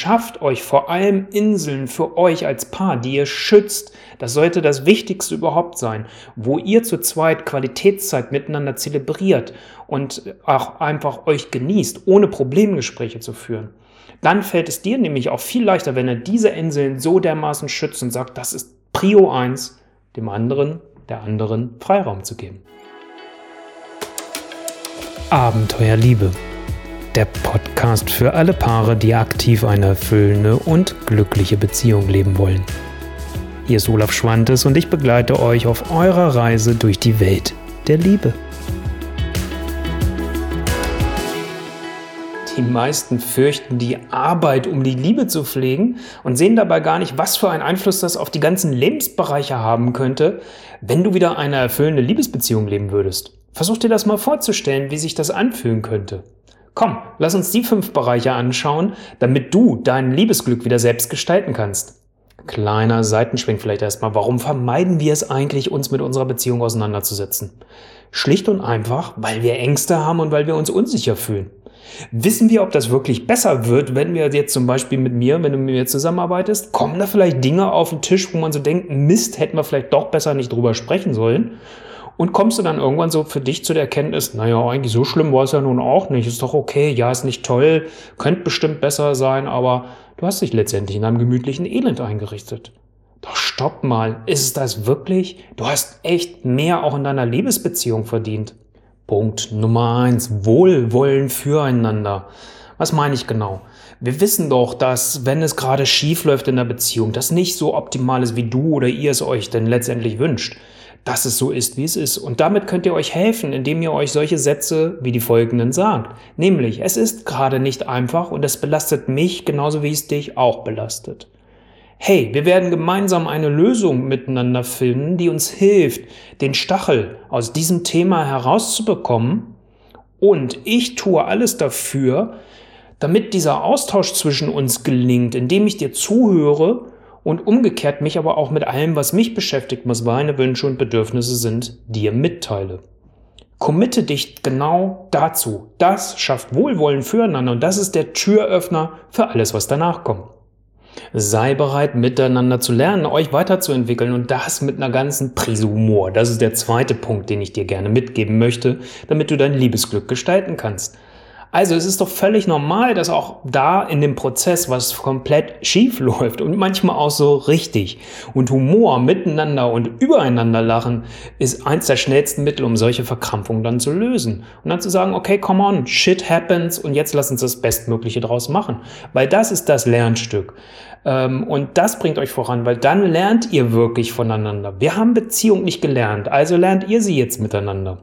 Schafft euch vor allem Inseln für euch als Paar, die ihr schützt. Das sollte das Wichtigste überhaupt sein, wo ihr zu zweit Qualitätszeit miteinander zelebriert und auch einfach euch genießt, ohne Problemgespräche zu führen. Dann fällt es dir nämlich auch viel leichter, wenn er diese Inseln so dermaßen schützt und sagt, das ist Prio 1, dem anderen, der anderen Freiraum zu geben. Abenteuerliebe. Der Podcast für alle Paare, die aktiv eine erfüllende und glückliche Beziehung leben wollen. Hier ist Olaf Schwantes und ich begleite euch auf eurer Reise durch die Welt der Liebe. Die meisten fürchten die Arbeit, um die Liebe zu pflegen und sehen dabei gar nicht, was für einen Einfluss das auf die ganzen Lebensbereiche haben könnte, wenn du wieder eine erfüllende Liebesbeziehung leben würdest. Versuch dir das mal vorzustellen, wie sich das anfühlen könnte. Komm, lass uns die fünf Bereiche anschauen, damit du dein Liebesglück wieder selbst gestalten kannst. Kleiner Seitenschwenk vielleicht erstmal. Warum vermeiden wir es eigentlich, uns mit unserer Beziehung auseinanderzusetzen? Schlicht und einfach, weil wir Ängste haben und weil wir uns unsicher fühlen. Wissen wir, ob das wirklich besser wird, wenn wir jetzt zum Beispiel mit mir, wenn du mit mir zusammenarbeitest, kommen da vielleicht Dinge auf den Tisch, wo man so denkt, Mist, hätten wir vielleicht doch besser nicht drüber sprechen sollen? Und kommst du dann irgendwann so für dich zu der Erkenntnis, naja, eigentlich so schlimm war es ja nun auch nicht, ist doch okay, ja, ist nicht toll, könnte bestimmt besser sein, aber du hast dich letztendlich in einem gemütlichen Elend eingerichtet. Doch stopp mal, ist es das wirklich? Du hast echt mehr auch in deiner Liebesbeziehung verdient. Punkt Nummer eins: Wohlwollen füreinander. Was meine ich genau? Wir wissen doch, dass wenn es gerade schief läuft in der Beziehung, das nicht so optimal ist, wie du oder ihr es euch denn letztendlich wünscht, dass es so ist, wie es ist. Und damit könnt ihr euch helfen, indem ihr euch solche Sätze wie die folgenden sagt. Nämlich, es ist gerade nicht einfach und es belastet mich genauso wie es dich auch belastet hey, wir werden gemeinsam eine Lösung miteinander finden, die uns hilft, den Stachel aus diesem Thema herauszubekommen. Und ich tue alles dafür, damit dieser Austausch zwischen uns gelingt, indem ich dir zuhöre und umgekehrt mich aber auch mit allem, was mich beschäftigt, was meine Wünsche und Bedürfnisse sind, dir mitteile. Committe dich genau dazu. Das schafft Wohlwollen füreinander und das ist der Türöffner für alles, was danach kommt. Sei bereit, miteinander zu lernen, euch weiterzuentwickeln und das mit einer ganzen Prise Humor. Das ist der zweite Punkt, den ich dir gerne mitgeben möchte, damit du dein Liebesglück gestalten kannst. Also es ist doch völlig normal, dass auch da in dem Prozess was komplett schief läuft und manchmal auch so richtig. Und Humor miteinander und übereinander lachen ist eins der schnellsten Mittel, um solche Verkrampfungen dann zu lösen. Und dann zu sagen, okay, come on, shit happens und jetzt lass uns das Bestmögliche draus machen. Weil das ist das Lernstück. Ähm, und das bringt euch voran, weil dann lernt ihr wirklich voneinander. Wir haben Beziehung nicht gelernt, also lernt ihr sie jetzt miteinander.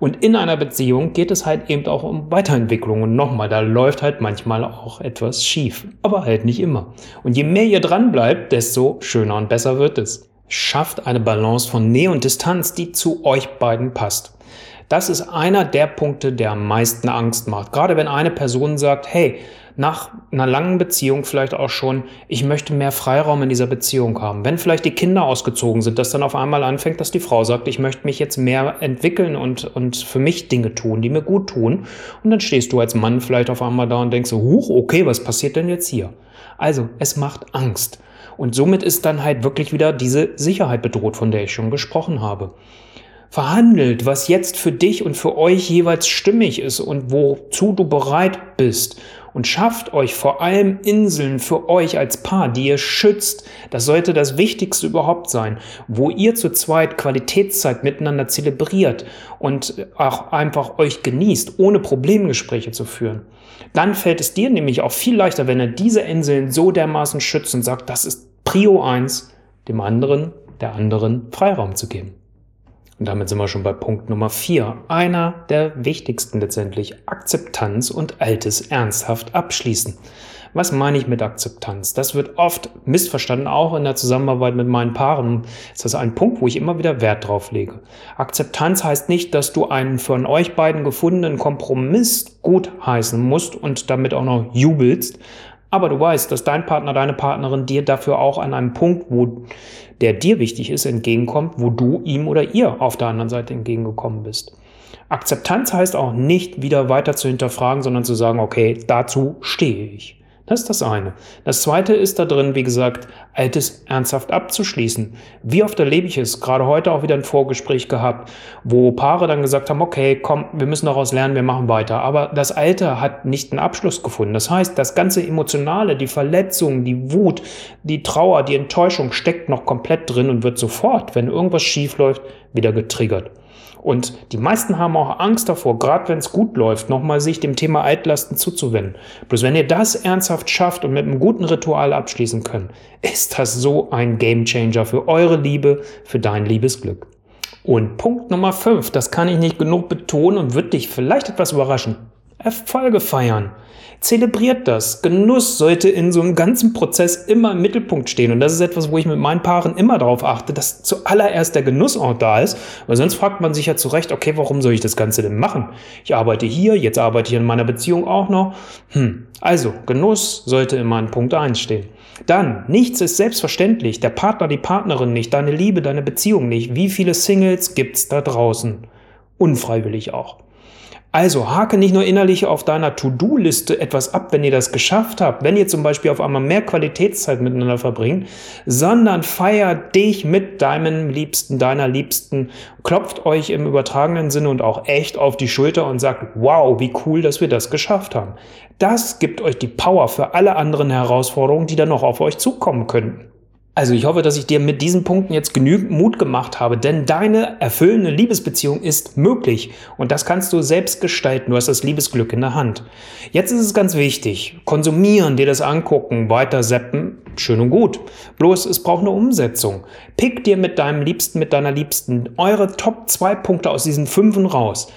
Und in einer Beziehung geht es halt eben auch um Weiterentwicklung. Und nochmal, da läuft halt manchmal auch etwas schief. Aber halt nicht immer. Und je mehr ihr dran bleibt, desto schöner und besser wird es. Schafft eine Balance von Nähe und Distanz, die zu euch beiden passt. Das ist einer der Punkte, der am meisten Angst macht. Gerade wenn eine Person sagt, hey, nach einer langen Beziehung vielleicht auch schon, ich möchte mehr Freiraum in dieser Beziehung haben. Wenn vielleicht die Kinder ausgezogen sind, dass dann auf einmal anfängt, dass die Frau sagt, ich möchte mich jetzt mehr entwickeln und, und für mich Dinge tun, die mir gut tun. Und dann stehst du als Mann vielleicht auf einmal da und denkst so, huch, okay, was passiert denn jetzt hier? Also, es macht Angst. Und somit ist dann halt wirklich wieder diese Sicherheit bedroht, von der ich schon gesprochen habe verhandelt, was jetzt für dich und für euch jeweils stimmig ist und wozu du bereit bist und schafft euch vor allem Inseln für euch als Paar, die ihr schützt. Das sollte das Wichtigste überhaupt sein, wo ihr zu zweit Qualitätszeit miteinander zelebriert und auch einfach euch genießt, ohne Problemgespräche zu führen. Dann fällt es dir nämlich auch viel leichter, wenn er diese Inseln so dermaßen schützt und sagt, das ist Prio 1, dem anderen, der anderen Freiraum zu geben. Und damit sind wir schon bei Punkt Nummer vier. Einer der wichtigsten letztendlich. Akzeptanz und Altes ernsthaft abschließen. Was meine ich mit Akzeptanz? Das wird oft missverstanden, auch in der Zusammenarbeit mit meinen Paaren. Das ist ein Punkt, wo ich immer wieder Wert drauf lege. Akzeptanz heißt nicht, dass du einen von euch beiden gefundenen Kompromiss gut heißen musst und damit auch noch jubelst, aber du weißt, dass dein Partner, deine Partnerin dir dafür auch an einem Punkt, wo der dir wichtig ist, entgegenkommt, wo du ihm oder ihr auf der anderen Seite entgegengekommen bist. Akzeptanz heißt auch nicht wieder weiter zu hinterfragen, sondern zu sagen, okay, dazu stehe ich. Das ist das eine. Das zweite ist da drin, wie gesagt, Altes ernsthaft abzuschließen. Wie oft erlebe ich es? Gerade heute auch wieder ein Vorgespräch gehabt, wo Paare dann gesagt haben, okay, komm, wir müssen daraus lernen, wir machen weiter. Aber das Alte hat nicht einen Abschluss gefunden. Das heißt, das ganze Emotionale, die Verletzung, die Wut, die Trauer, die Enttäuschung steckt noch komplett drin und wird sofort, wenn irgendwas schief läuft, wieder getriggert. Und die meisten haben auch Angst davor, gerade wenn es gut läuft, nochmal sich dem Thema Altlasten zuzuwenden. Bloß wenn ihr das ernsthaft schafft und mit einem guten Ritual abschließen könnt, ist das so ein Gamechanger für eure Liebe, für dein Liebesglück. Und Punkt Nummer 5, das kann ich nicht genug betonen und wird dich vielleicht etwas überraschen. Erfolge feiern. Zelebriert das. Genuss sollte in so einem ganzen Prozess immer im Mittelpunkt stehen. Und das ist etwas, wo ich mit meinen Paaren immer darauf achte, dass zuallererst der Genussort da ist. Weil sonst fragt man sich ja zurecht, okay, warum soll ich das Ganze denn machen? Ich arbeite hier, jetzt arbeite ich in meiner Beziehung auch noch. Hm. Also, Genuss sollte immer an Punkt 1 stehen. Dann, nichts ist selbstverständlich. Der Partner, die Partnerin nicht, deine Liebe, deine Beziehung nicht. Wie viele Singles gibt's da draußen? Unfreiwillig auch. Also hake nicht nur innerlich auf deiner To-Do-Liste etwas ab, wenn ihr das geschafft habt, wenn ihr zum Beispiel auf einmal mehr Qualitätszeit miteinander verbringt, sondern feiert dich mit deinem Liebsten, deiner Liebsten, klopft euch im übertragenen Sinne und auch echt auf die Schulter und sagt, wow, wie cool, dass wir das geschafft haben. Das gibt euch die Power für alle anderen Herausforderungen, die dann noch auf euch zukommen könnten. Also ich hoffe, dass ich dir mit diesen Punkten jetzt genügend Mut gemacht habe, denn deine erfüllende Liebesbeziehung ist möglich und das kannst du selbst gestalten. Du hast das Liebesglück in der Hand. Jetzt ist es ganz wichtig, konsumieren, dir das angucken, weiter seppen, schön und gut. Bloß es braucht eine Umsetzung. Pick dir mit deinem Liebsten, mit deiner Liebsten eure Top 2 Punkte aus diesen fünfen raus.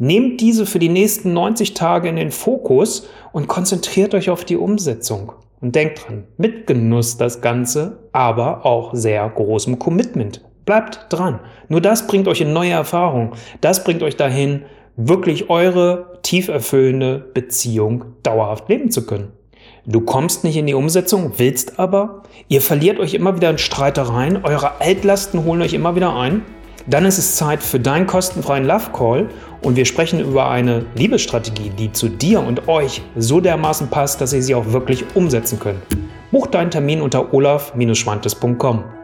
Nehmt diese für die nächsten 90 Tage in den Fokus und konzentriert euch auf die Umsetzung. Und denkt dran, mit Genuss das Ganze, aber auch sehr großem Commitment. Bleibt dran. Nur das bringt euch in neue Erfahrungen. Das bringt euch dahin, wirklich eure tief erfüllende Beziehung dauerhaft leben zu können. Du kommst nicht in die Umsetzung, willst aber, ihr verliert euch immer wieder in Streitereien, eure Altlasten holen euch immer wieder ein, dann ist es Zeit für deinen kostenfreien Love Call und wir sprechen über eine Liebesstrategie, die zu dir und euch so dermaßen passt, dass ihr sie auch wirklich umsetzen könnt. Buch deinen Termin unter olaf-schwantes.com.